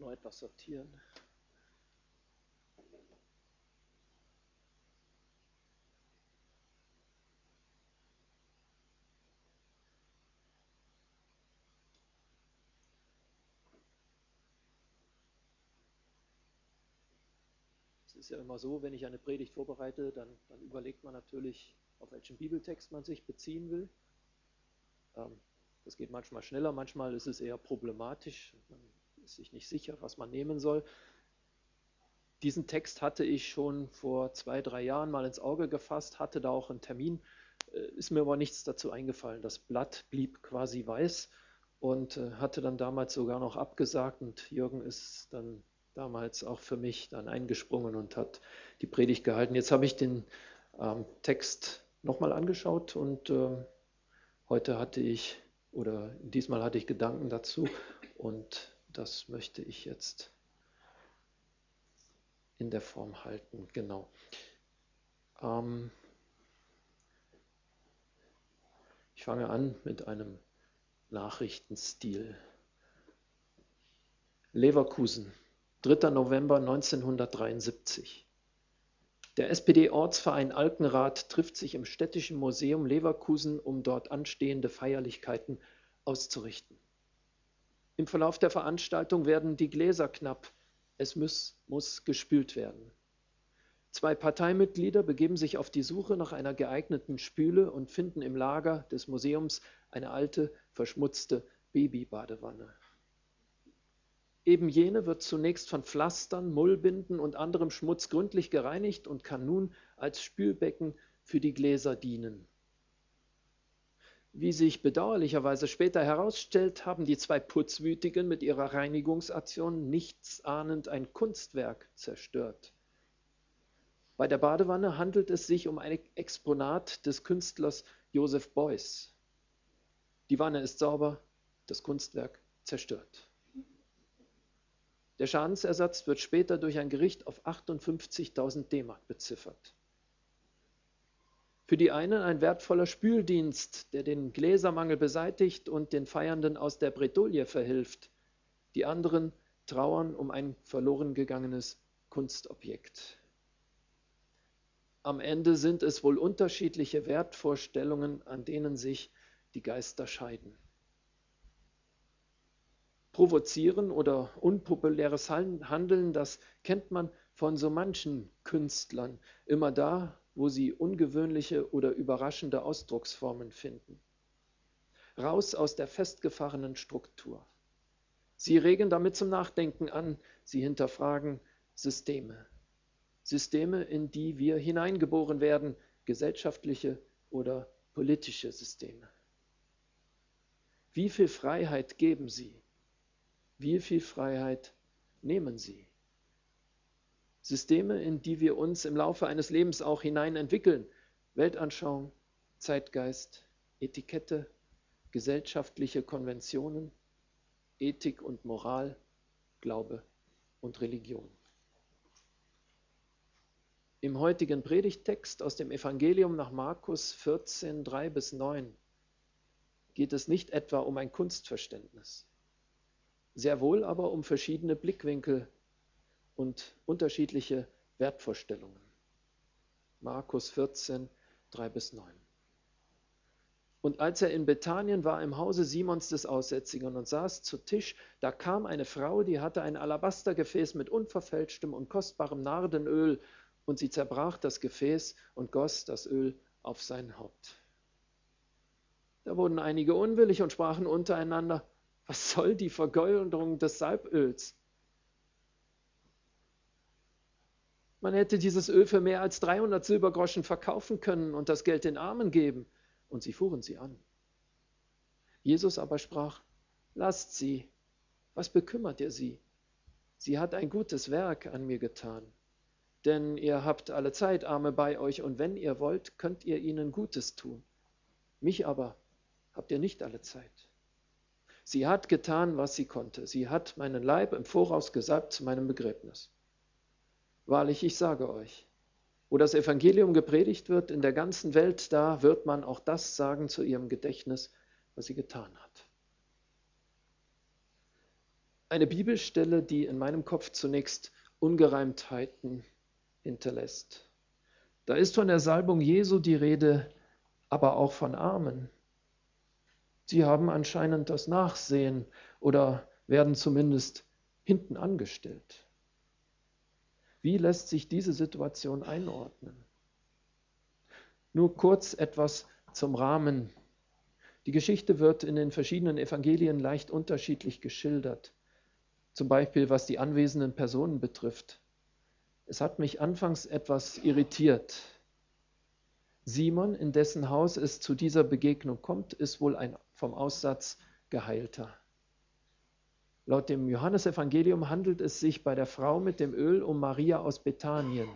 noch etwas sortieren. Es ist ja immer so, wenn ich eine Predigt vorbereite, dann, dann überlegt man natürlich, auf welchen Bibeltext man sich beziehen will. Ähm, das geht manchmal schneller, manchmal ist es eher problematisch. Man ist sich nicht sicher, was man nehmen soll. Diesen Text hatte ich schon vor zwei, drei Jahren mal ins Auge gefasst, hatte da auch einen Termin, äh, ist mir aber nichts dazu eingefallen. Das Blatt blieb quasi weiß und äh, hatte dann damals sogar noch abgesagt und Jürgen ist dann damals auch für mich dann eingesprungen und hat die Predigt gehalten. Jetzt habe ich den ähm, Text nochmal angeschaut und äh, heute hatte ich oder diesmal hatte ich Gedanken dazu und das möchte ich jetzt in der Form halten. Genau. Ähm ich fange an mit einem Nachrichtenstil. Leverkusen, 3. November 1973. Der SPD-Ortsverein Alkenrath trifft sich im Städtischen Museum Leverkusen, um dort anstehende Feierlichkeiten auszurichten. Im Verlauf der Veranstaltung werden die Gläser knapp. Es muss, muss gespült werden. Zwei Parteimitglieder begeben sich auf die Suche nach einer geeigneten Spüle und finden im Lager des Museums eine alte, verschmutzte Babybadewanne. Eben jene wird zunächst von Pflastern, Mullbinden und anderem Schmutz gründlich gereinigt und kann nun als Spülbecken für die Gläser dienen. Wie sich bedauerlicherweise später herausstellt, haben die zwei Putzwütigen mit ihrer Reinigungsaktion nichtsahnend ein Kunstwerk zerstört. Bei der Badewanne handelt es sich um ein Exponat des Künstlers Joseph Beuys. Die Wanne ist sauber, das Kunstwerk zerstört. Der Schadensersatz wird später durch ein Gericht auf 58.000 D-Mark beziffert. Für die einen ein wertvoller Spüldienst, der den Gläsermangel beseitigt und den Feiernden aus der Bredouille verhilft. Die anderen trauern um ein verloren gegangenes Kunstobjekt. Am Ende sind es wohl unterschiedliche Wertvorstellungen, an denen sich die Geister scheiden provozieren oder unpopuläres Handeln, das kennt man von so manchen Künstlern, immer da, wo sie ungewöhnliche oder überraschende Ausdrucksformen finden. Raus aus der festgefahrenen Struktur. Sie regen damit zum Nachdenken an, sie hinterfragen Systeme. Systeme, in die wir hineingeboren werden, gesellschaftliche oder politische Systeme. Wie viel Freiheit geben sie? Wie viel Freiheit nehmen sie? Systeme, in die wir uns im Laufe eines Lebens auch hinein entwickeln. Weltanschauung, Zeitgeist, Etikette, gesellschaftliche Konventionen, Ethik und Moral, Glaube und Religion. Im heutigen Predigttext aus dem Evangelium nach Markus 14, 3 bis 9 geht es nicht etwa um ein Kunstverständnis sehr wohl aber um verschiedene Blickwinkel und unterschiedliche Wertvorstellungen. Markus 14, 3 bis 9. Und als er in Bethanien war im Hause Simons des Aussätzigen und saß zu Tisch, da kam eine Frau, die hatte ein Alabastergefäß mit unverfälschtem und kostbarem Nardenöl, und sie zerbrach das Gefäß und goss das Öl auf sein Haupt. Da wurden einige unwillig und sprachen untereinander, was soll die Vergeuderung des Salböls? Man hätte dieses Öl für mehr als 300 Silbergroschen verkaufen können und das Geld den Armen geben. Und sie fuhren sie an. Jesus aber sprach, lasst sie, was bekümmert ihr sie? Sie hat ein gutes Werk an mir getan. Denn ihr habt alle Zeit Arme bei euch und wenn ihr wollt, könnt ihr ihnen Gutes tun. Mich aber habt ihr nicht alle Zeit. Sie hat getan, was sie konnte. Sie hat meinen Leib im Voraus gesalbt zu meinem Begräbnis. Wahrlich, ich sage euch, wo das Evangelium gepredigt wird in der ganzen Welt, da wird man auch das sagen zu ihrem Gedächtnis, was sie getan hat. Eine Bibelstelle, die in meinem Kopf zunächst Ungereimtheiten hinterlässt. Da ist von der Salbung Jesu die Rede, aber auch von Armen. Sie haben anscheinend das Nachsehen oder werden zumindest hinten angestellt. Wie lässt sich diese Situation einordnen? Nur kurz etwas zum Rahmen. Die Geschichte wird in den verschiedenen Evangelien leicht unterschiedlich geschildert zum Beispiel was die anwesenden Personen betrifft. Es hat mich anfangs etwas irritiert. Simon, in dessen Haus es zu dieser Begegnung kommt, ist wohl ein vom Aussatz geheilter. Laut dem Johannesevangelium handelt es sich bei der Frau mit dem Öl um Maria aus Bethanien,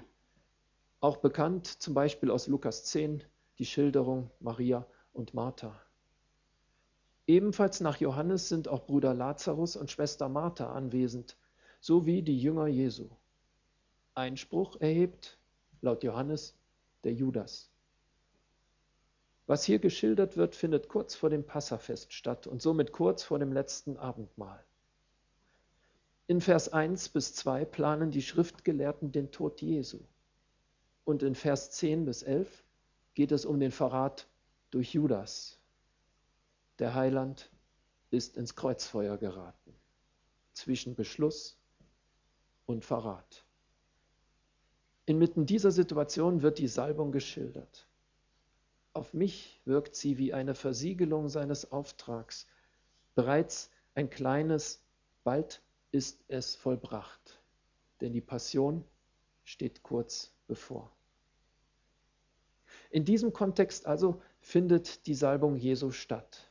auch bekannt zum Beispiel aus Lukas 10, die Schilderung Maria und Martha. Ebenfalls nach Johannes sind auch Bruder Lazarus und Schwester Martha anwesend, sowie die Jünger Jesu. Einspruch erhebt, laut Johannes, der Judas. Was hier geschildert wird, findet kurz vor dem Passafest statt und somit kurz vor dem letzten Abendmahl. In Vers 1 bis 2 planen die Schriftgelehrten den Tod Jesu. Und in Vers 10 bis 11 geht es um den Verrat durch Judas. Der Heiland ist ins Kreuzfeuer geraten zwischen Beschluss und Verrat. Inmitten dieser Situation wird die Salbung geschildert. Auf mich wirkt sie wie eine Versiegelung seines Auftrags. Bereits ein kleines, bald ist es vollbracht, denn die Passion steht kurz bevor. In diesem Kontext also findet die Salbung Jesu statt.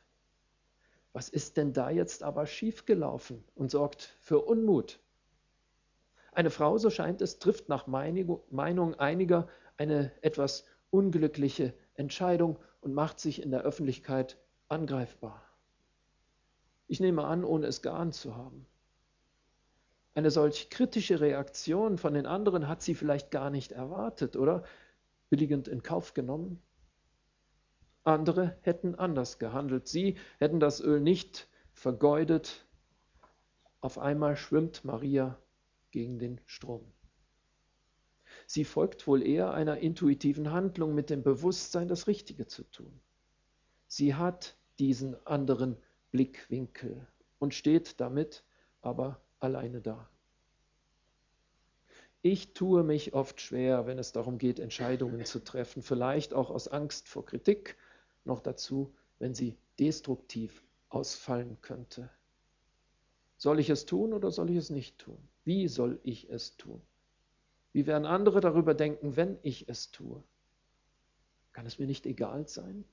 Was ist denn da jetzt aber schiefgelaufen und sorgt für Unmut? Eine Frau, so scheint es, trifft nach Meinung einiger eine etwas unglückliche Entscheidung und macht sich in der Öffentlichkeit angreifbar. Ich nehme an, ohne es geahnt zu haben. Eine solch kritische Reaktion von den anderen hat sie vielleicht gar nicht erwartet oder billigend in Kauf genommen. Andere hätten anders gehandelt. Sie hätten das Öl nicht vergeudet. Auf einmal schwimmt Maria gegen den Strom. Sie folgt wohl eher einer intuitiven Handlung mit dem Bewusstsein, das Richtige zu tun. Sie hat diesen anderen Blickwinkel und steht damit aber alleine da. Ich tue mich oft schwer, wenn es darum geht, Entscheidungen zu treffen, vielleicht auch aus Angst vor Kritik noch dazu, wenn sie destruktiv ausfallen könnte. Soll ich es tun oder soll ich es nicht tun? Wie soll ich es tun? Wie werden andere darüber denken, wenn ich es tue? Kann es mir nicht egal sein?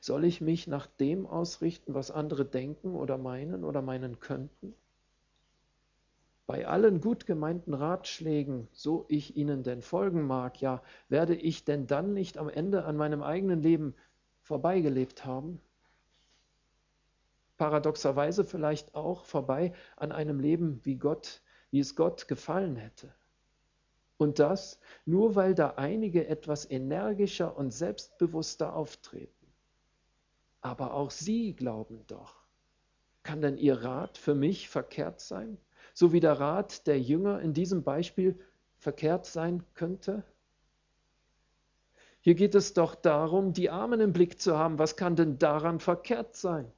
Soll ich mich nach dem ausrichten, was andere denken oder meinen oder meinen könnten? Bei allen gut gemeinten Ratschlägen, so ich ihnen denn folgen mag, ja, werde ich denn dann nicht am Ende an meinem eigenen Leben vorbeigelebt haben. Paradoxerweise vielleicht auch vorbei an einem Leben, wie Gott, wie es Gott gefallen hätte. Und das nur weil da einige etwas energischer und selbstbewusster auftreten. Aber auch sie glauben doch. Kann denn ihr Rat für mich verkehrt sein? So wie der Rat der Jünger in diesem Beispiel verkehrt sein könnte? Hier geht es doch darum, die Armen im Blick zu haben. Was kann denn daran verkehrt sein?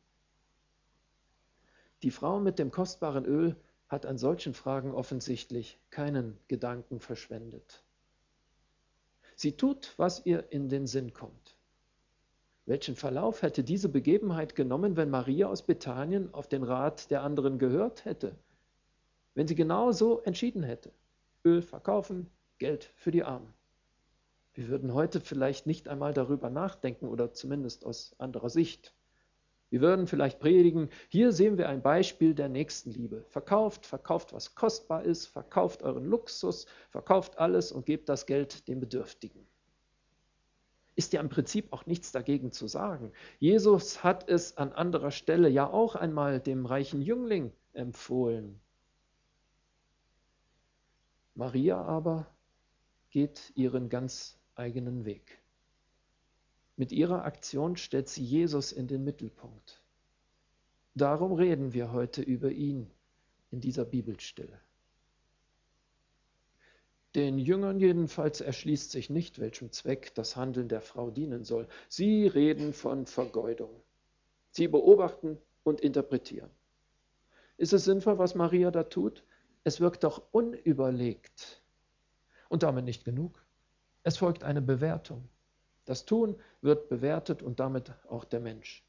Die Frau mit dem kostbaren Öl hat an solchen Fragen offensichtlich keinen Gedanken verschwendet. Sie tut, was ihr in den Sinn kommt. Welchen Verlauf hätte diese Begebenheit genommen, wenn Maria aus Bethanien auf den Rat der anderen gehört hätte? Wenn sie genau so entschieden hätte. Öl verkaufen, Geld für die Armen. Wir würden heute vielleicht nicht einmal darüber nachdenken oder zumindest aus anderer Sicht. Wir würden vielleicht predigen, hier sehen wir ein Beispiel der Nächstenliebe. Verkauft, verkauft, was kostbar ist, verkauft euren Luxus, verkauft alles und gebt das Geld den Bedürftigen. Ist ja im Prinzip auch nichts dagegen zu sagen. Jesus hat es an anderer Stelle ja auch einmal dem reichen Jüngling empfohlen. Maria aber geht ihren ganz eigenen Weg. Mit ihrer Aktion stellt sie Jesus in den Mittelpunkt. Darum reden wir heute über ihn, in dieser Bibelstelle. Den Jüngern jedenfalls erschließt sich nicht, welchem Zweck das Handeln der Frau dienen soll. Sie reden von Vergeudung. Sie beobachten und interpretieren. Ist es sinnvoll, was Maria da tut? Es wirkt doch unüberlegt. Und damit nicht genug. Es folgt eine Bewertung. Das Tun wird bewertet und damit auch der Mensch.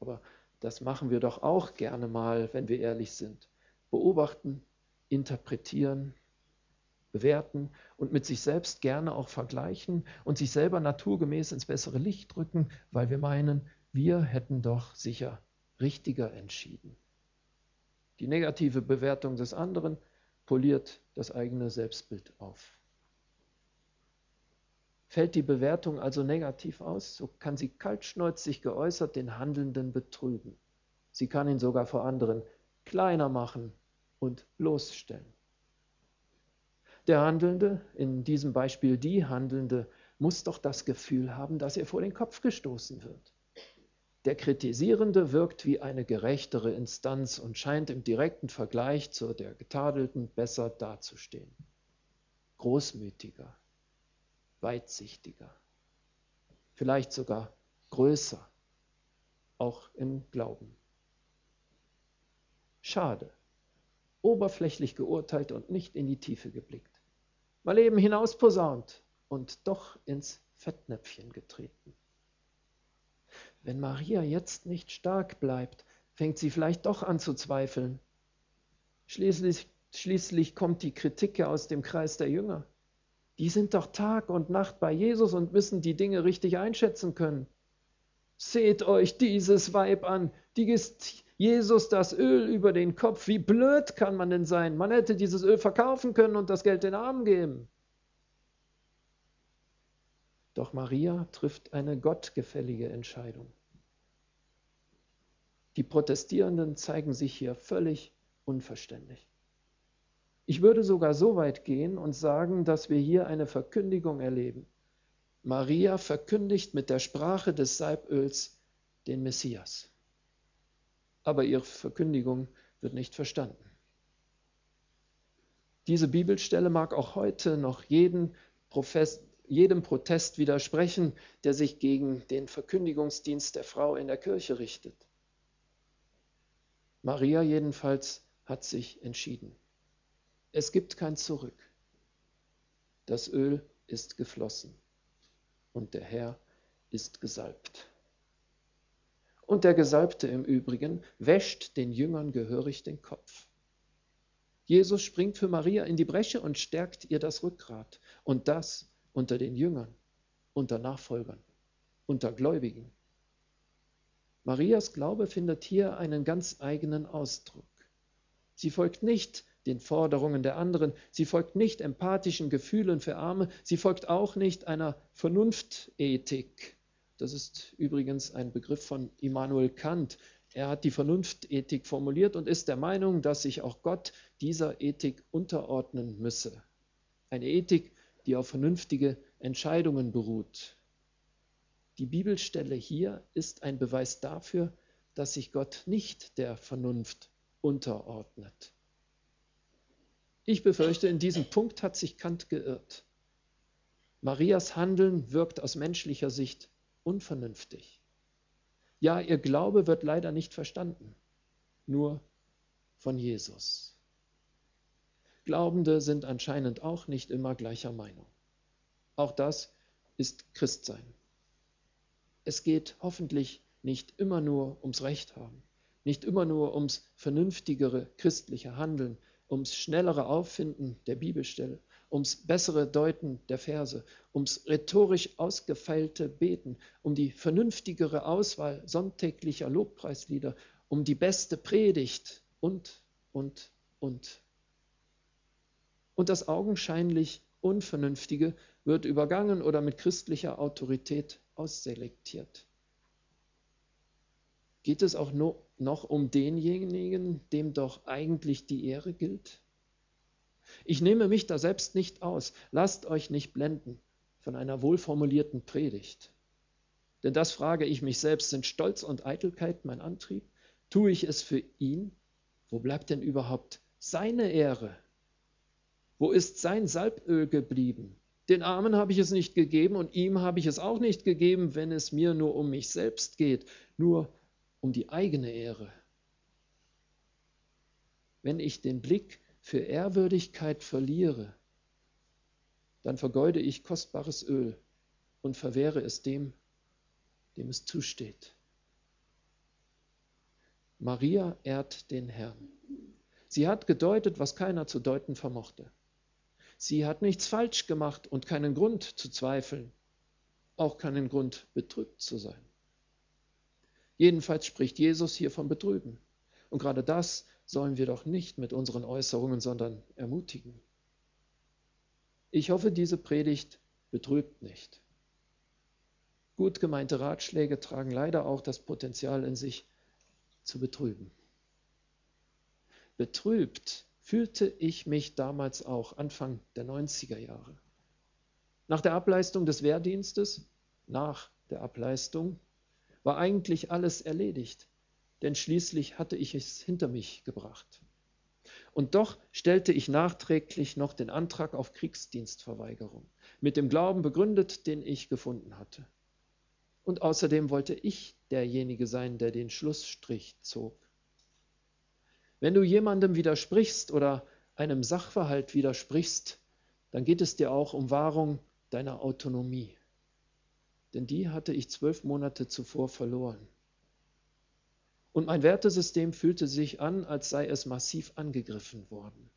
Aber das machen wir doch auch gerne mal, wenn wir ehrlich sind. Beobachten, interpretieren, bewerten und mit sich selbst gerne auch vergleichen und sich selber naturgemäß ins bessere Licht drücken, weil wir meinen, wir hätten doch sicher richtiger entschieden. Die negative Bewertung des anderen poliert das eigene Selbstbild auf. Fällt die Bewertung also negativ aus, so kann sie kaltschnäuzig geäußert den Handelnden betrügen. Sie kann ihn sogar vor anderen kleiner machen und bloßstellen. Der Handelnde, in diesem Beispiel die Handelnde, muss doch das Gefühl haben, dass er vor den Kopf gestoßen wird. Der Kritisierende wirkt wie eine gerechtere Instanz und scheint im direkten Vergleich zu der Getadelten besser dazustehen. Großmütiger, weitsichtiger, vielleicht sogar größer, auch im Glauben. Schade, oberflächlich geurteilt und nicht in die Tiefe geblickt. Mal eben hinausposaunt und doch ins Fettnäpfchen getreten. Wenn Maria jetzt nicht stark bleibt, fängt sie vielleicht doch an zu zweifeln. Schließlich, schließlich kommt die Kritik aus dem Kreis der Jünger. Die sind doch Tag und Nacht bei Jesus und müssen die Dinge richtig einschätzen können. Seht euch dieses Weib an, die gießt Jesus das Öl über den Kopf. Wie blöd kann man denn sein? Man hätte dieses Öl verkaufen können und das Geld den Armen geben. Doch Maria trifft eine gottgefällige Entscheidung. Die Protestierenden zeigen sich hier völlig unverständlich. Ich würde sogar so weit gehen und sagen, dass wir hier eine Verkündigung erleben. Maria verkündigt mit der Sprache des Salböls den Messias. Aber ihre Verkündigung wird nicht verstanden. Diese Bibelstelle mag auch heute noch jeden Profess, jedem Protest widersprechen, der sich gegen den Verkündigungsdienst der Frau in der Kirche richtet. Maria jedenfalls hat sich entschieden. Es gibt kein Zurück. Das Öl ist geflossen und der Herr ist gesalbt. Und der Gesalbte im Übrigen wäscht den Jüngern gehörig den Kopf. Jesus springt für Maria in die Bresche und stärkt ihr das Rückgrat. Und das unter den Jüngern, unter Nachfolgern, unter Gläubigen. Marias Glaube findet hier einen ganz eigenen Ausdruck. Sie folgt nicht den Forderungen der anderen, sie folgt nicht empathischen Gefühlen für Arme, sie folgt auch nicht einer Vernunftethik. Das ist übrigens ein Begriff von Immanuel Kant. Er hat die Vernunftethik formuliert und ist der Meinung, dass sich auch Gott dieser Ethik unterordnen müsse. Eine Ethik, die auf vernünftige Entscheidungen beruht. Die Bibelstelle hier ist ein Beweis dafür, dass sich Gott nicht der Vernunft unterordnet. Ich befürchte, in diesem Punkt hat sich Kant geirrt. Marias Handeln wirkt aus menschlicher Sicht unvernünftig. Ja, ihr Glaube wird leider nicht verstanden, nur von Jesus. Glaubende sind anscheinend auch nicht immer gleicher Meinung. Auch das ist Christsein. Es geht hoffentlich nicht immer nur ums Recht haben, nicht immer nur ums vernünftigere christliche Handeln, ums schnellere Auffinden der Bibelstelle, ums bessere Deuten der Verse, ums rhetorisch ausgefeilte Beten, um die vernünftigere Auswahl sonntäglicher Lobpreislieder, um die beste Predigt und, und, und. Und das augenscheinlich Unvernünftige wird übergangen oder mit christlicher Autorität ausselektiert. Geht es auch noch um denjenigen, dem doch eigentlich die Ehre gilt? Ich nehme mich da selbst nicht aus. Lasst euch nicht blenden von einer wohlformulierten Predigt. Denn das frage ich mich selbst, sind Stolz und Eitelkeit mein Antrieb? Tue ich es für ihn, Wo bleibt denn überhaupt seine Ehre? Wo ist sein Salböl geblieben? Den Armen habe ich es nicht gegeben und ihm habe ich es auch nicht gegeben, wenn es mir nur um mich selbst geht, nur um die eigene Ehre. Wenn ich den Blick für Ehrwürdigkeit verliere, dann vergeude ich kostbares Öl und verwehre es dem, dem es zusteht. Maria ehrt den Herrn. Sie hat gedeutet, was keiner zu deuten vermochte. Sie hat nichts falsch gemacht und keinen Grund zu zweifeln, auch keinen Grund betrübt zu sein. Jedenfalls spricht Jesus hier von Betrüben. Und gerade das sollen wir doch nicht mit unseren Äußerungen, sondern ermutigen. Ich hoffe, diese Predigt betrübt nicht. Gut gemeinte Ratschläge tragen leider auch das Potenzial in sich, zu betrüben. Betrübt fühlte ich mich damals auch Anfang der 90er Jahre. Nach der Ableistung des Wehrdienstes, nach der Ableistung, war eigentlich alles erledigt, denn schließlich hatte ich es hinter mich gebracht. Und doch stellte ich nachträglich noch den Antrag auf Kriegsdienstverweigerung, mit dem Glauben begründet, den ich gefunden hatte. Und außerdem wollte ich derjenige sein, der den Schlussstrich zog. Wenn du jemandem widersprichst oder einem Sachverhalt widersprichst, dann geht es dir auch um Wahrung deiner Autonomie. Denn die hatte ich zwölf Monate zuvor verloren. Und mein Wertesystem fühlte sich an, als sei es massiv angegriffen worden.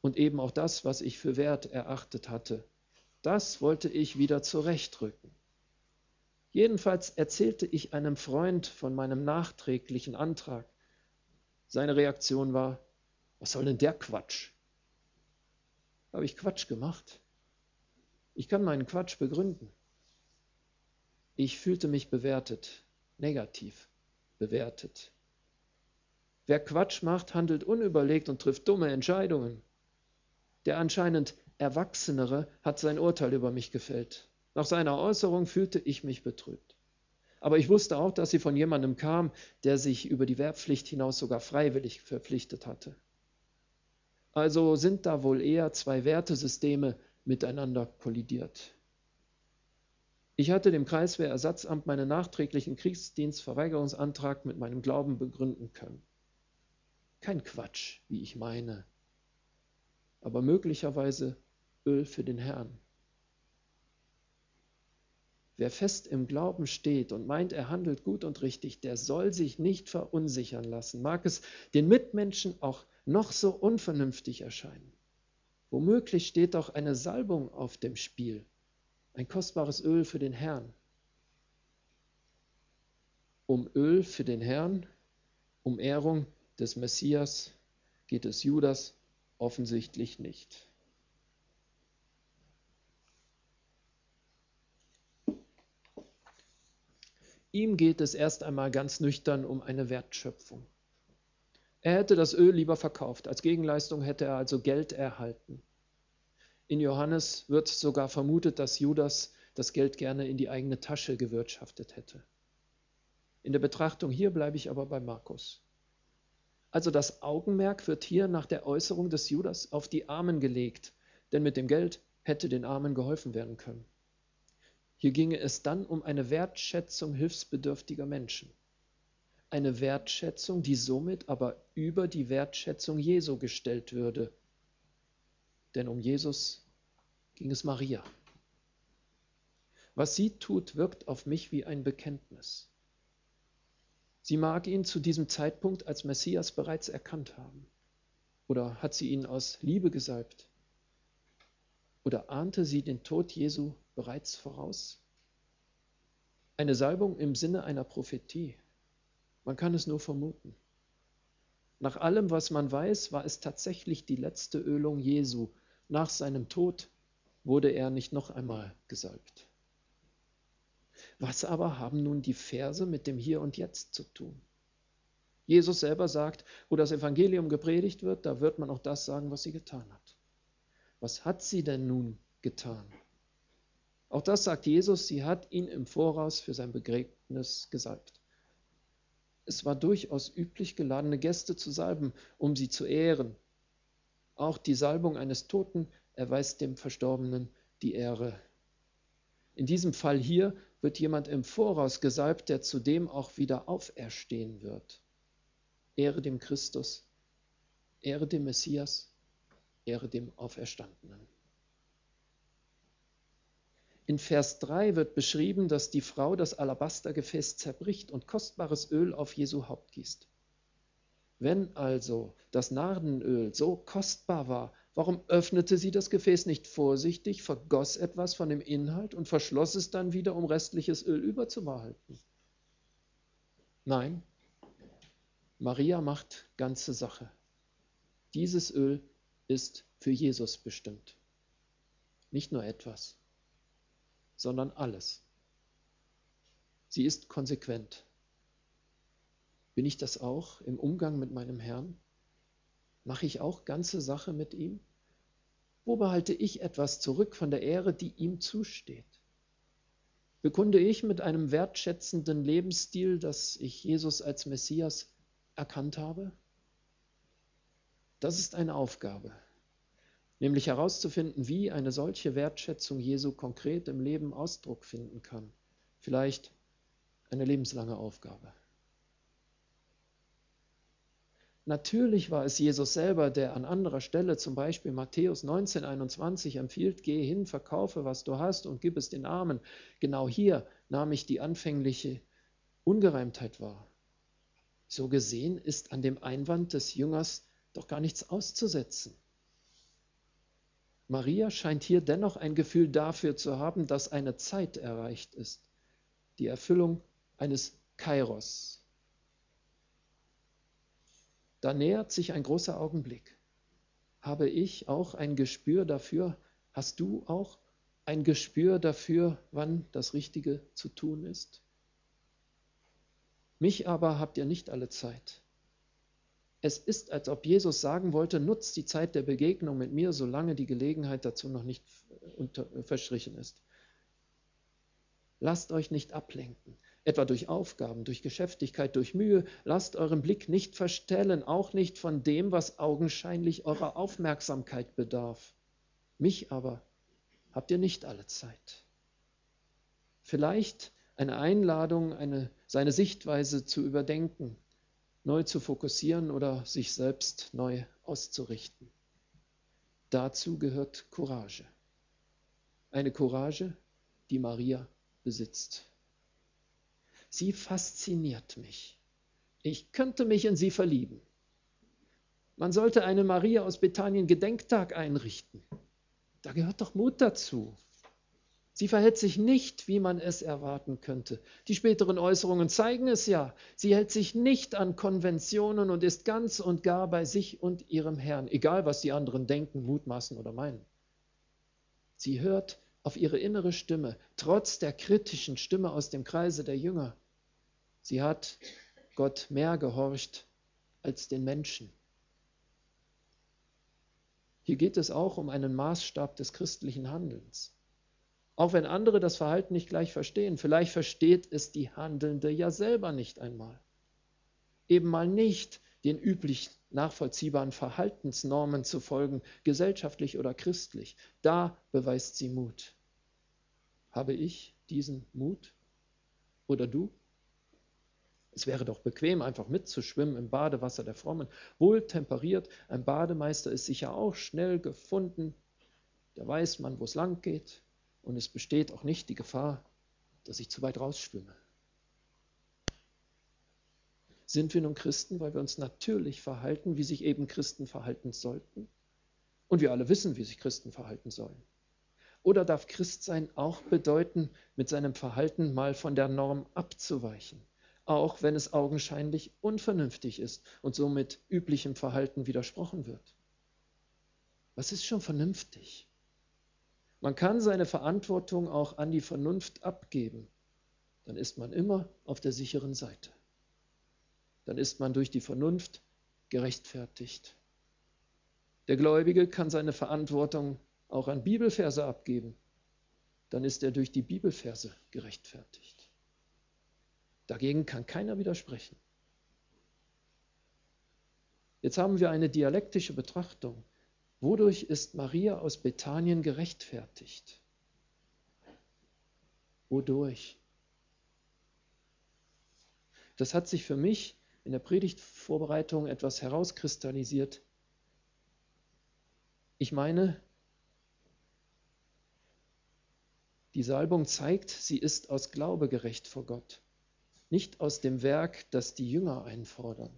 Und eben auch das, was ich für wert erachtet hatte, das wollte ich wieder zurechtrücken. Jedenfalls erzählte ich einem Freund von meinem nachträglichen Antrag. Seine Reaktion war, was soll denn der Quatsch? Habe ich Quatsch gemacht? Ich kann meinen Quatsch begründen. Ich fühlte mich bewertet, negativ bewertet. Wer Quatsch macht, handelt unüberlegt und trifft dumme Entscheidungen. Der anscheinend Erwachsenere hat sein Urteil über mich gefällt. Nach seiner Äußerung fühlte ich mich betrübt. Aber ich wusste auch, dass sie von jemandem kam, der sich über die Wehrpflicht hinaus sogar freiwillig verpflichtet hatte. Also sind da wohl eher zwei Wertesysteme miteinander kollidiert. Ich hatte dem Kreiswehrersatzamt meinen nachträglichen Kriegsdienstverweigerungsantrag mit meinem Glauben begründen können. Kein Quatsch, wie ich meine, aber möglicherweise Öl für den Herrn. Wer fest im Glauben steht und meint, er handelt gut und richtig, der soll sich nicht verunsichern lassen, mag es den Mitmenschen auch noch so unvernünftig erscheinen. Womöglich steht auch eine Salbung auf dem Spiel, ein kostbares Öl für den Herrn. Um Öl für den Herrn, um Ehrung des Messias geht es Judas offensichtlich nicht. Ihm geht es erst einmal ganz nüchtern um eine Wertschöpfung. Er hätte das Öl lieber verkauft, als Gegenleistung hätte er also Geld erhalten. In Johannes wird sogar vermutet, dass Judas das Geld gerne in die eigene Tasche gewirtschaftet hätte. In der Betrachtung hier bleibe ich aber bei Markus. Also das Augenmerk wird hier nach der Äußerung des Judas auf die Armen gelegt, denn mit dem Geld hätte den Armen geholfen werden können. Hier ginge es dann um eine Wertschätzung hilfsbedürftiger Menschen. Eine Wertschätzung, die somit aber über die Wertschätzung Jesu gestellt würde. Denn um Jesus ging es Maria. Was sie tut, wirkt auf mich wie ein Bekenntnis. Sie mag ihn zu diesem Zeitpunkt als Messias bereits erkannt haben. Oder hat sie ihn aus Liebe gesalbt? Oder ahnte sie den Tod Jesu bereits voraus? Eine Salbung im Sinne einer Prophetie. Man kann es nur vermuten. Nach allem, was man weiß, war es tatsächlich die letzte Ölung Jesu. Nach seinem Tod wurde er nicht noch einmal gesalbt. Was aber haben nun die Verse mit dem Hier und Jetzt zu tun? Jesus selber sagt, wo das Evangelium gepredigt wird, da wird man auch das sagen, was sie getan hat. Was hat sie denn nun getan? Auch das sagt Jesus, sie hat ihn im Voraus für sein Begräbnis gesalbt. Es war durchaus üblich, geladene Gäste zu salben, um sie zu ehren. Auch die Salbung eines Toten erweist dem Verstorbenen die Ehre. In diesem Fall hier wird jemand im Voraus gesalbt, der zudem auch wieder auferstehen wird. Ehre dem Christus, Ehre dem Messias, Ehre dem Auferstandenen. In Vers 3 wird beschrieben, dass die Frau das Alabastergefäß zerbricht und kostbares Öl auf Jesu Haupt gießt. Wenn also das Nardenöl so kostbar war, warum öffnete sie das Gefäß nicht vorsichtig, vergoss etwas von dem Inhalt und verschloss es dann wieder, um restliches Öl überzubehalten? Nein, Maria macht ganze Sache. Dieses Öl ist für Jesus bestimmt. Nicht nur etwas sondern alles. Sie ist konsequent. Bin ich das auch im Umgang mit meinem Herrn? Mache ich auch ganze Sache mit ihm? Wo behalte ich etwas zurück von der Ehre, die ihm zusteht? Bekunde ich mit einem wertschätzenden Lebensstil, dass ich Jesus als Messias erkannt habe? Das ist eine Aufgabe, nämlich herauszufinden, wie eine solche Wertschätzung Jesu konkret im Leben Ausdruck finden kann. Vielleicht eine lebenslange Aufgabe. Natürlich war es Jesus selber, der an anderer Stelle, zum Beispiel Matthäus 19, 21, empfiehlt, geh hin, verkaufe, was du hast und gib es den Armen. Genau hier nahm ich die anfängliche Ungereimtheit wahr. So gesehen ist an dem Einwand des Jüngers doch gar nichts auszusetzen. Maria scheint hier dennoch ein Gefühl dafür zu haben, dass eine Zeit erreicht ist, die Erfüllung eines Kairos. Da nähert sich ein großer Augenblick. Habe ich auch ein Gespür dafür, hast du auch ein Gespür dafür, wann das Richtige zu tun ist? Mich aber habt ihr nicht alle Zeit. Es ist, als ob Jesus sagen wollte, nutzt die Zeit der Begegnung mit mir, solange die Gelegenheit dazu noch nicht verstrichen ist. Lasst euch nicht ablenken, etwa durch Aufgaben, durch Geschäftigkeit, durch Mühe. Lasst euren Blick nicht verstellen, auch nicht von dem, was augenscheinlich eurer Aufmerksamkeit bedarf. Mich aber habt ihr nicht alle Zeit. Vielleicht eine Einladung, eine, seine Sichtweise zu überdenken, neu zu fokussieren oder sich selbst neu auszurichten. Dazu gehört Courage. Eine Courage, die Maria besitzt. Sie fasziniert mich. Ich könnte mich in sie verlieben. Man sollte eine Maria aus Bethanien Gedenktag einrichten. Da gehört doch Mut dazu. Sie verhält sich nicht, wie man es erwarten könnte. Die späteren Äußerungen zeigen es ja. Sie hält sich nicht an Konventionen und ist ganz und gar bei sich und ihrem Herrn, egal was die anderen denken, mutmaßen oder meinen. Sie hört auf ihre innere Stimme, trotz der kritischen Stimme aus dem Kreise der Jünger. Sie hat Gott mehr gehorcht als den Menschen. Hier geht es auch um einen Maßstab des christlichen Handelns. Auch wenn andere das Verhalten nicht gleich verstehen. Vielleicht versteht es die Handelnde ja selber nicht einmal. Eben mal nicht den üblich nachvollziehbaren Verhaltensnormen zu folgen, gesellschaftlich oder christlich. Da beweist sie Mut. Habe ich diesen Mut? Oder du? Es wäre doch bequem, einfach mitzuschwimmen im Badewasser der Frommen. Wohl temperiert, ein Bademeister ist sicher auch schnell gefunden. Da weiß man, wo es lang geht. Und es besteht auch nicht die Gefahr, dass ich zu weit rausschwimme. Sind wir nun Christen, weil wir uns natürlich verhalten, wie sich eben Christen verhalten sollten? Und wir alle wissen, wie sich Christen verhalten sollen. Oder darf Christsein auch bedeuten, mit seinem Verhalten mal von der Norm abzuweichen, auch wenn es augenscheinlich unvernünftig ist und somit üblichem Verhalten widersprochen wird? Was ist schon vernünftig? Man kann seine Verantwortung auch an die Vernunft abgeben. Dann ist man immer auf der sicheren Seite. Dann ist man durch die Vernunft gerechtfertigt. Der Gläubige kann seine Verantwortung auch an Bibelverse abgeben. Dann ist er durch die Bibelverse gerechtfertigt. Dagegen kann keiner widersprechen. Jetzt haben wir eine dialektische Betrachtung. Wodurch ist Maria aus Bethanien gerechtfertigt? Wodurch? Das hat sich für mich in der Predigtvorbereitung etwas herauskristallisiert. Ich meine, die Salbung zeigt, sie ist aus Glaube gerecht vor Gott, nicht aus dem Werk, das die Jünger einfordern.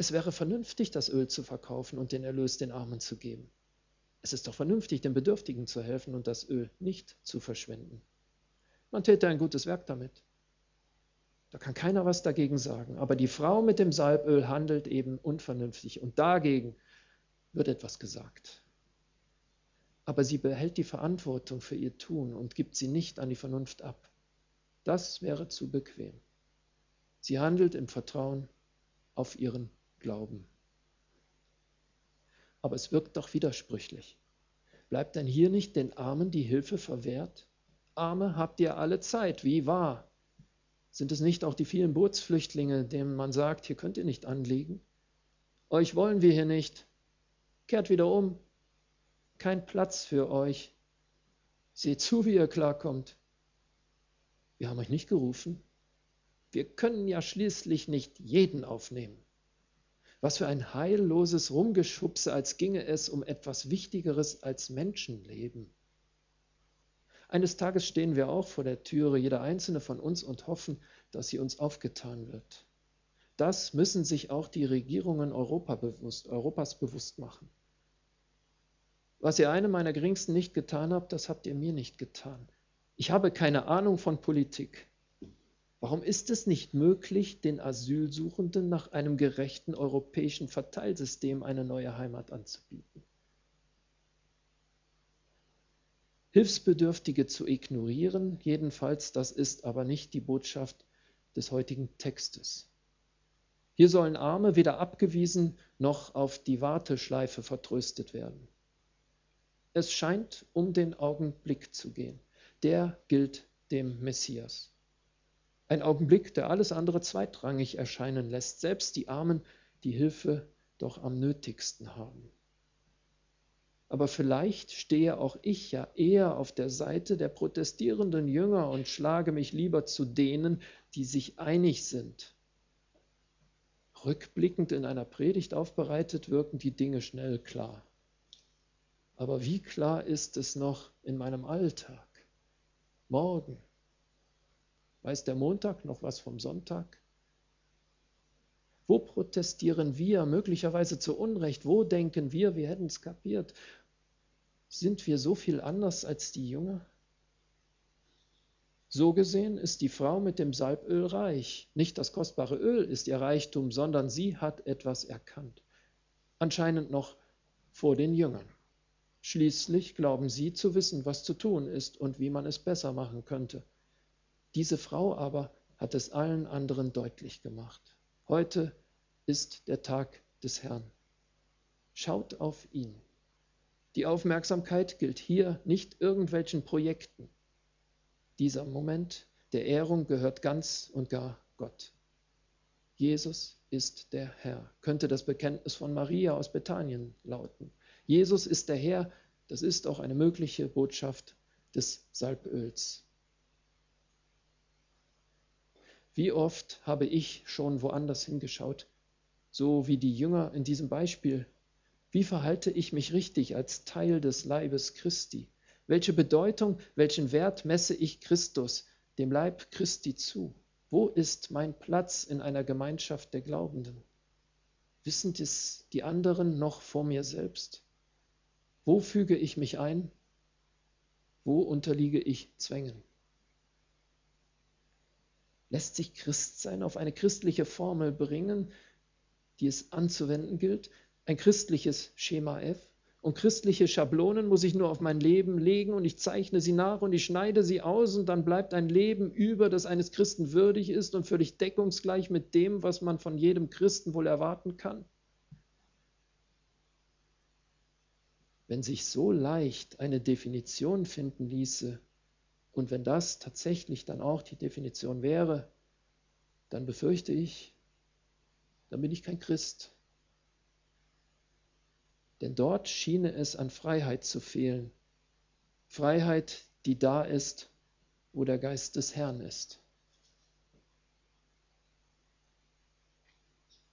Es wäre vernünftig, das Öl zu verkaufen und den Erlös den Armen zu geben. Es ist doch vernünftig, den Bedürftigen zu helfen und das Öl nicht zu verschwenden. Man täte ein gutes Werk damit. Da kann keiner was dagegen sagen. Aber die Frau mit dem Salböl handelt eben unvernünftig und dagegen wird etwas gesagt. Aber sie behält die Verantwortung für ihr Tun und gibt sie nicht an die Vernunft ab. Das wäre zu bequem. Sie handelt im Vertrauen auf ihren Glauben. Aber es wirkt doch widersprüchlich. Bleibt denn hier nicht den Armen die Hilfe verwehrt? Arme habt ihr alle Zeit, wie wahr? Sind es nicht auch die vielen Bootsflüchtlinge, denen man sagt, hier könnt ihr nicht anliegen? Euch wollen wir hier nicht. Kehrt wieder um. Kein Platz für euch. Seht zu, wie ihr klarkommt. Wir haben euch nicht gerufen. Wir können ja schließlich nicht jeden aufnehmen. Was für ein heilloses Rumgeschubse, als ginge es um etwas Wichtigeres als Menschenleben. Eines Tages stehen wir auch vor der Türe, jeder einzelne von uns, und hoffen, dass sie uns aufgetan wird. Das müssen sich auch die Regierungen Europa bewusst, Europas bewusst machen. Was ihr einem meiner Geringsten nicht getan habt, das habt ihr mir nicht getan. Ich habe keine Ahnung von Politik. Warum ist es nicht möglich, den Asylsuchenden nach einem gerechten europäischen Verteilsystem eine neue Heimat anzubieten? Hilfsbedürftige zu ignorieren, jedenfalls, das ist aber nicht die Botschaft des heutigen Textes. Hier sollen Arme weder abgewiesen noch auf die Warteschleife vertröstet werden. Es scheint um den Augenblick zu gehen. Der gilt dem Messias. Ein Augenblick, der alles andere zweitrangig erscheinen lässt, selbst die Armen, die Hilfe doch am nötigsten haben. Aber vielleicht stehe auch ich ja eher auf der Seite der protestierenden Jünger und schlage mich lieber zu denen, die sich einig sind. Rückblickend in einer Predigt aufbereitet wirken die Dinge schnell klar. Aber wie klar ist es noch in meinem Alltag? Morgen, Weiß der Montag noch was vom Sonntag? Wo protestieren wir, möglicherweise zu Unrecht? Wo denken wir, wir hätten es kapiert? Sind wir so viel anders als die Jünger? So gesehen ist die Frau mit dem Salböl reich. Nicht das kostbare Öl ist ihr Reichtum, sondern sie hat etwas erkannt. Anscheinend noch vor den Jüngern. Schließlich glauben sie zu wissen, was zu tun ist und wie man es besser machen könnte. Diese Frau aber hat es allen anderen deutlich gemacht. Heute ist der Tag des Herrn. Schaut auf ihn. Die Aufmerksamkeit gilt hier nicht irgendwelchen Projekten. Dieser Moment der Ehrung gehört ganz und gar Gott. Jesus ist der Herr, könnte das Bekenntnis von Maria aus Bethanien lauten. Jesus ist der Herr, das ist auch eine mögliche Botschaft des Salböls. Wie oft habe ich schon woanders hingeschaut, so wie die Jünger in diesem Beispiel? Wie verhalte ich mich richtig als Teil des Leibes Christi? Welche Bedeutung, welchen Wert messe ich Christus, dem Leib Christi zu? Wo ist mein Platz in einer Gemeinschaft der Glaubenden? Wissen es die anderen noch vor mir selbst? Wo füge ich mich ein? Wo unterliege ich Zwängen? Lässt sich Christsein auf eine christliche Formel bringen, die es anzuwenden gilt? Ein christliches Schema F? Und christliche Schablonen muss ich nur auf mein Leben legen und ich zeichne sie nach und ich schneide sie aus und dann bleibt ein Leben über, das eines Christen würdig ist und völlig deckungsgleich mit dem, was man von jedem Christen wohl erwarten kann. Wenn sich so leicht eine Definition finden ließe, und wenn das tatsächlich dann auch die Definition wäre, dann befürchte ich, dann bin ich kein Christ. Denn dort schiene es an Freiheit zu fehlen. Freiheit, die da ist, wo der Geist des Herrn ist.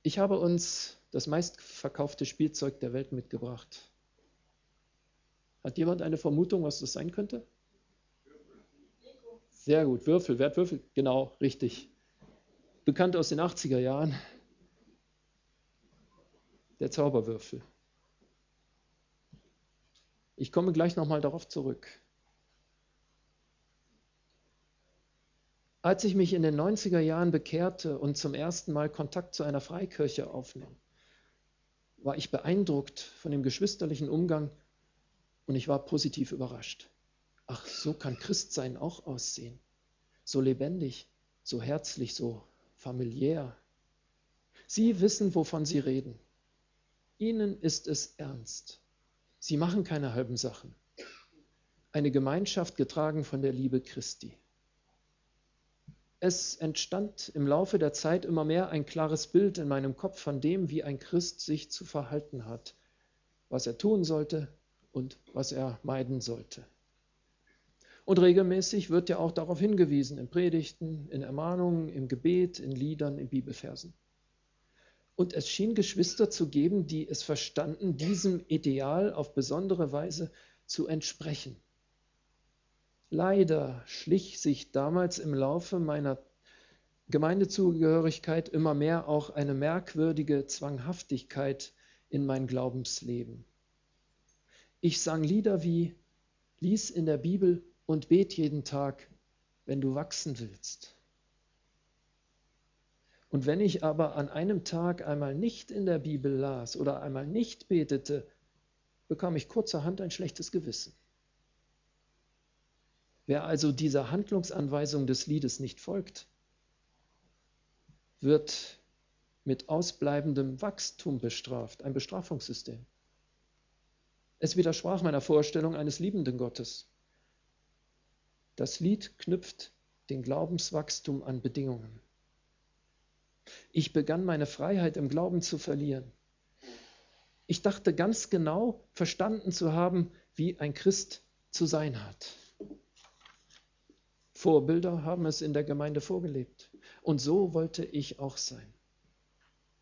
Ich habe uns das meistverkaufte Spielzeug der Welt mitgebracht. Hat jemand eine Vermutung, was das sein könnte? Sehr gut, Würfel, wer hat Würfel? Genau, richtig. Bekannt aus den 80er Jahren. Der Zauberwürfel. Ich komme gleich nochmal darauf zurück. Als ich mich in den 90er Jahren bekehrte und zum ersten Mal Kontakt zu einer Freikirche aufnahm, war ich beeindruckt von dem geschwisterlichen Umgang und ich war positiv überrascht. Ach, so kann Christsein auch aussehen. So lebendig, so herzlich, so familiär. Sie wissen, wovon Sie reden. Ihnen ist es ernst. Sie machen keine halben Sachen. Eine Gemeinschaft getragen von der Liebe Christi. Es entstand im Laufe der Zeit immer mehr ein klares Bild in meinem Kopf von dem, wie ein Christ sich zu verhalten hat, was er tun sollte und was er meiden sollte. Und regelmäßig wird ja auch darauf hingewiesen, in Predigten, in Ermahnungen, im Gebet, in Liedern, in Bibelversen. Und es schien Geschwister zu geben, die es verstanden, diesem Ideal auf besondere Weise zu entsprechen. Leider schlich sich damals im Laufe meiner Gemeindezugehörigkeit immer mehr auch eine merkwürdige Zwanghaftigkeit in mein Glaubensleben. Ich sang Lieder wie Lies in der Bibel und bet jeden Tag, wenn du wachsen willst. Und wenn ich aber an einem Tag einmal nicht in der Bibel las oder einmal nicht betete, bekam ich kurzerhand ein schlechtes Gewissen. Wer also dieser Handlungsanweisung des Liedes nicht folgt, wird mit ausbleibendem Wachstum bestraft, ein Bestrafungssystem. Es widersprach meiner Vorstellung eines liebenden Gottes. Das Lied knüpft den Glaubenswachstum an Bedingungen. Ich begann meine Freiheit im Glauben zu verlieren. Ich dachte ganz genau verstanden zu haben, wie ein Christ zu sein hat. Vorbilder haben es in der Gemeinde vorgelebt. Und so wollte ich auch sein.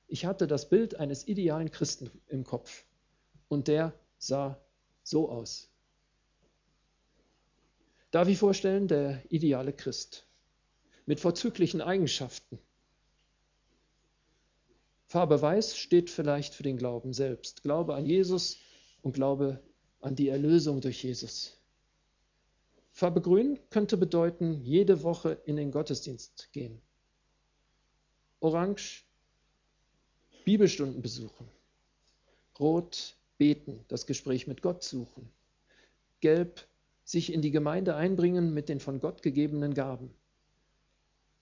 Ich hatte das Bild eines idealen Christen im Kopf. Und der sah so aus. Darf ich vorstellen, der ideale Christ mit vorzüglichen Eigenschaften, Farbe Weiß steht vielleicht für den Glauben selbst. Glaube an Jesus und Glaube an die Erlösung durch Jesus. Farbe Grün könnte bedeuten, jede Woche in den Gottesdienst gehen. Orange, Bibelstunden besuchen. Rot, beten, das Gespräch mit Gott suchen. Gelb, sich in die Gemeinde einbringen mit den von Gott gegebenen Gaben.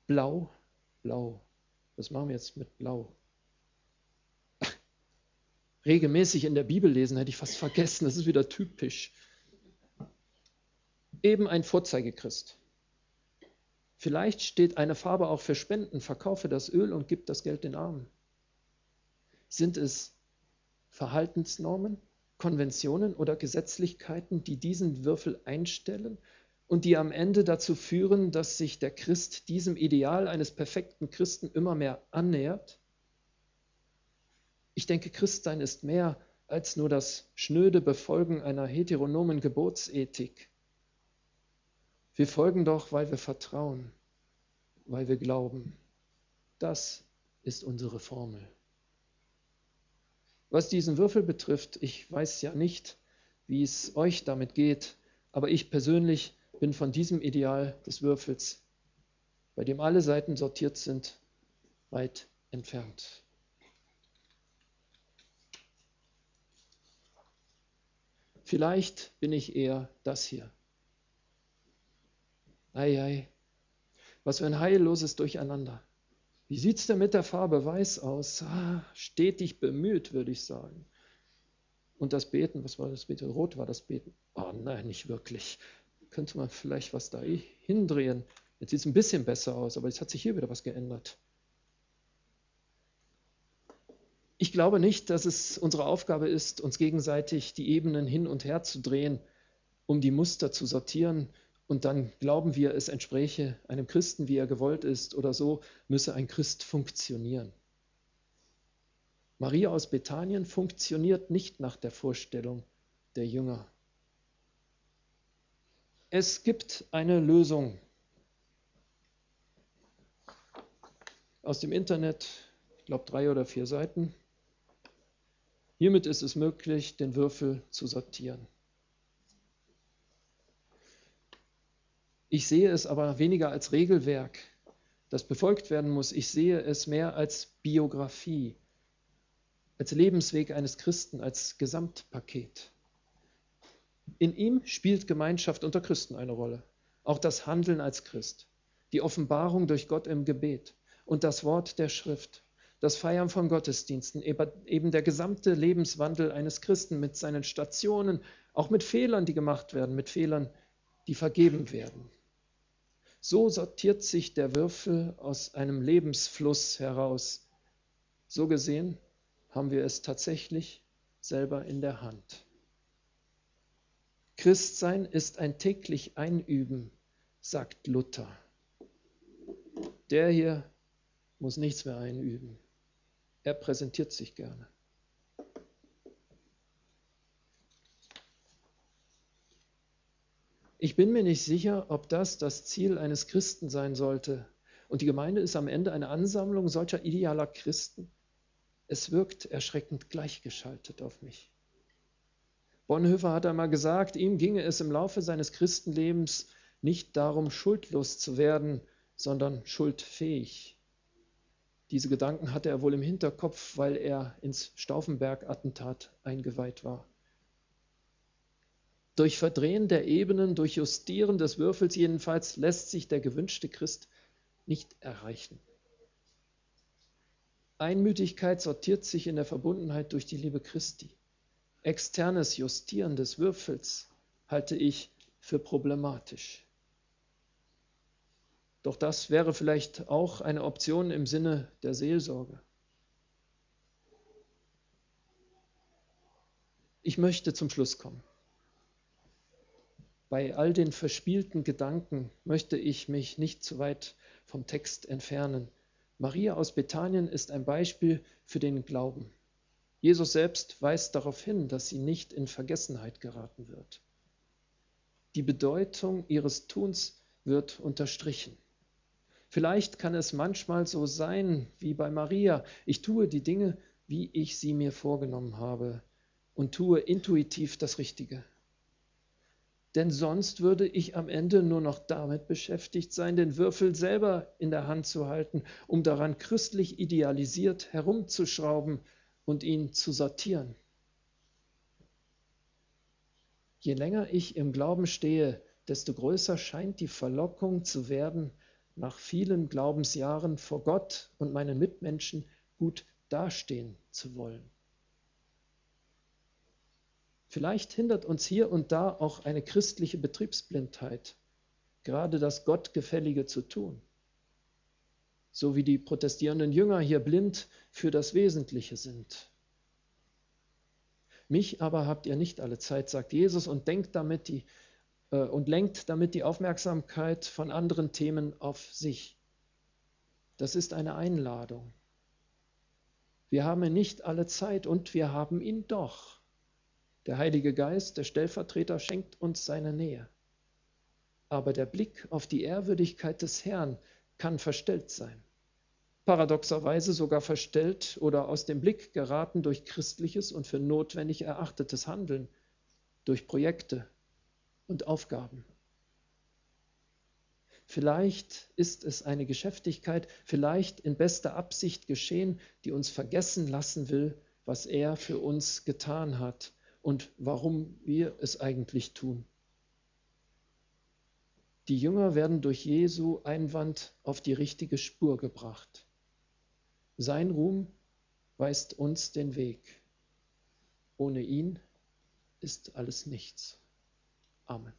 Blau, blau. Was machen wir jetzt mit Blau? regelmäßig in der Bibel lesen, hätte ich fast vergessen, das ist wieder typisch. Eben ein Vorzeigechrist. Vielleicht steht eine Farbe auch für Spenden, verkaufe das Öl und gib das Geld den Armen. Sind es Verhaltensnormen, Konventionen oder Gesetzlichkeiten, die diesen Würfel einstellen und die am Ende dazu führen, dass sich der Christ diesem Ideal eines perfekten Christen immer mehr annähert? Ich denke, Christsein ist mehr als nur das schnöde Befolgen einer heteronomen Geburtsethik. Wir folgen doch, weil wir vertrauen, weil wir glauben. Das ist unsere Formel. Was diesen Würfel betrifft, ich weiß ja nicht, wie es euch damit geht, aber ich persönlich bin von diesem Ideal des Würfels, bei dem alle Seiten sortiert sind, weit entfernt. Vielleicht bin ich eher das hier. Ei, ei, was für ein heilloses Durcheinander. Wie sieht es denn mit der Farbe Weiß aus? Ah, stetig bemüht, würde ich sagen. Und das Beten, was war das Beten? Rot war das Beten. Oh nein, nicht wirklich. Könnte man vielleicht was da hindrehen? Jetzt sieht es ein bisschen besser aus, aber jetzt hat sich hier wieder was geändert. Ich glaube nicht, dass es unsere Aufgabe ist, uns gegenseitig die Ebenen hin und her zu drehen, um die Muster zu sortieren, und dann glauben wir, es entspräche einem Christen, wie er gewollt ist oder so, müsse ein Christ funktionieren. Maria aus Bethanien funktioniert nicht nach der Vorstellung der Jünger. Es gibt eine Lösung. Aus dem Internet, ich glaube drei oder vier Seiten. Hiermit ist es möglich, den Würfel zu sortieren. Ich sehe es aber weniger als Regelwerk, das befolgt werden muss. Ich sehe es mehr als Biografie, als Lebensweg eines Christen, als Gesamtpaket. In ihm spielt Gemeinschaft unter Christen eine Rolle, auch das Handeln als Christ, die Offenbarung durch Gott im Gebet und das Wort der Schrift das Feiern von Gottesdiensten, eben der gesamte Lebenswandel eines Christen mit seinen Stationen, auch mit Fehlern, die gemacht werden, mit Fehlern, die vergeben werden. So sortiert sich der Würfel aus einem Lebensfluss heraus. So gesehen haben wir es tatsächlich selber in der Hand. Christsein ist ein täglich Einüben, sagt Luther. Der hier muss nichts mehr einüben. Er präsentiert sich gerne. Ich bin mir nicht sicher, ob das das Ziel eines Christen sein sollte. Und die Gemeinde ist am Ende eine Ansammlung solcher idealer Christen. Es wirkt erschreckend gleichgeschaltet auf mich. Bonhoeffer hat einmal gesagt, ihm ginge es im Laufe seines Christenlebens nicht darum, schuldlos zu werden, sondern schuldfähig. Diese Gedanken hatte er wohl im Hinterkopf, weil er ins Stauffenberg-Attentat eingeweiht war. Durch Verdrehen der Ebenen, durch Justieren des Würfels jedenfalls lässt sich der gewünschte Christ nicht erreichen. Einmütigkeit sortiert sich in der Verbundenheit durch die Liebe Christi. Externes Justieren des Würfels halte ich für problematisch. Doch das wäre vielleicht auch eine Option im Sinne der Seelsorge. Ich möchte zum Schluss kommen. Bei all den verspielten Gedanken möchte ich mich nicht zu weit vom Text entfernen. Maria aus Bethanien ist ein Beispiel für den Glauben. Jesus selbst weist darauf hin, dass sie nicht in Vergessenheit geraten wird. Die Bedeutung ihres Tuns wird unterstrichen. Vielleicht kann es manchmal so sein wie bei Maria. Ich tue die Dinge, wie ich sie mir vorgenommen habe und tue intuitiv das Richtige. Denn sonst würde ich am Ende nur noch damit beschäftigt sein, den Würfel selber in der Hand zu halten, um daran christlich idealisiert herumzuschrauben und ihn zu sortieren. Je länger ich im Glauben stehe, desto größer scheint die Verlockung zu werden, nach vielen Glaubensjahren vor Gott und meinen Mitmenschen gut dastehen zu wollen. Vielleicht hindert uns hier und da auch eine christliche Betriebsblindheit, gerade das Gottgefällige zu tun. So wie die protestierenden Jünger hier blind für das Wesentliche sind. Mich aber habt ihr nicht alle Zeit, sagt Jesus, und denkt damit die äh, und lenkt damit die Aufmerksamkeit von anderen Themen auf sich. Das ist eine Einladung. Wir haben nicht alle Zeit und wir haben ihn doch. Der Heilige Geist, der Stellvertreter, schenkt uns seine Nähe. Aber der Blick auf die Ehrwürdigkeit des Herrn kann verstellt sein. Paradoxerweise sogar verstellt oder aus dem Blick geraten durch christliches und für notwendig erachtetes Handeln, durch Projekte, und Aufgaben. Vielleicht ist es eine Geschäftigkeit, vielleicht in bester Absicht geschehen, die uns vergessen lassen will, was er für uns getan hat und warum wir es eigentlich tun. Die Jünger werden durch Jesu Einwand auf die richtige Spur gebracht. Sein Ruhm weist uns den Weg. Ohne ihn ist alles nichts. Amen.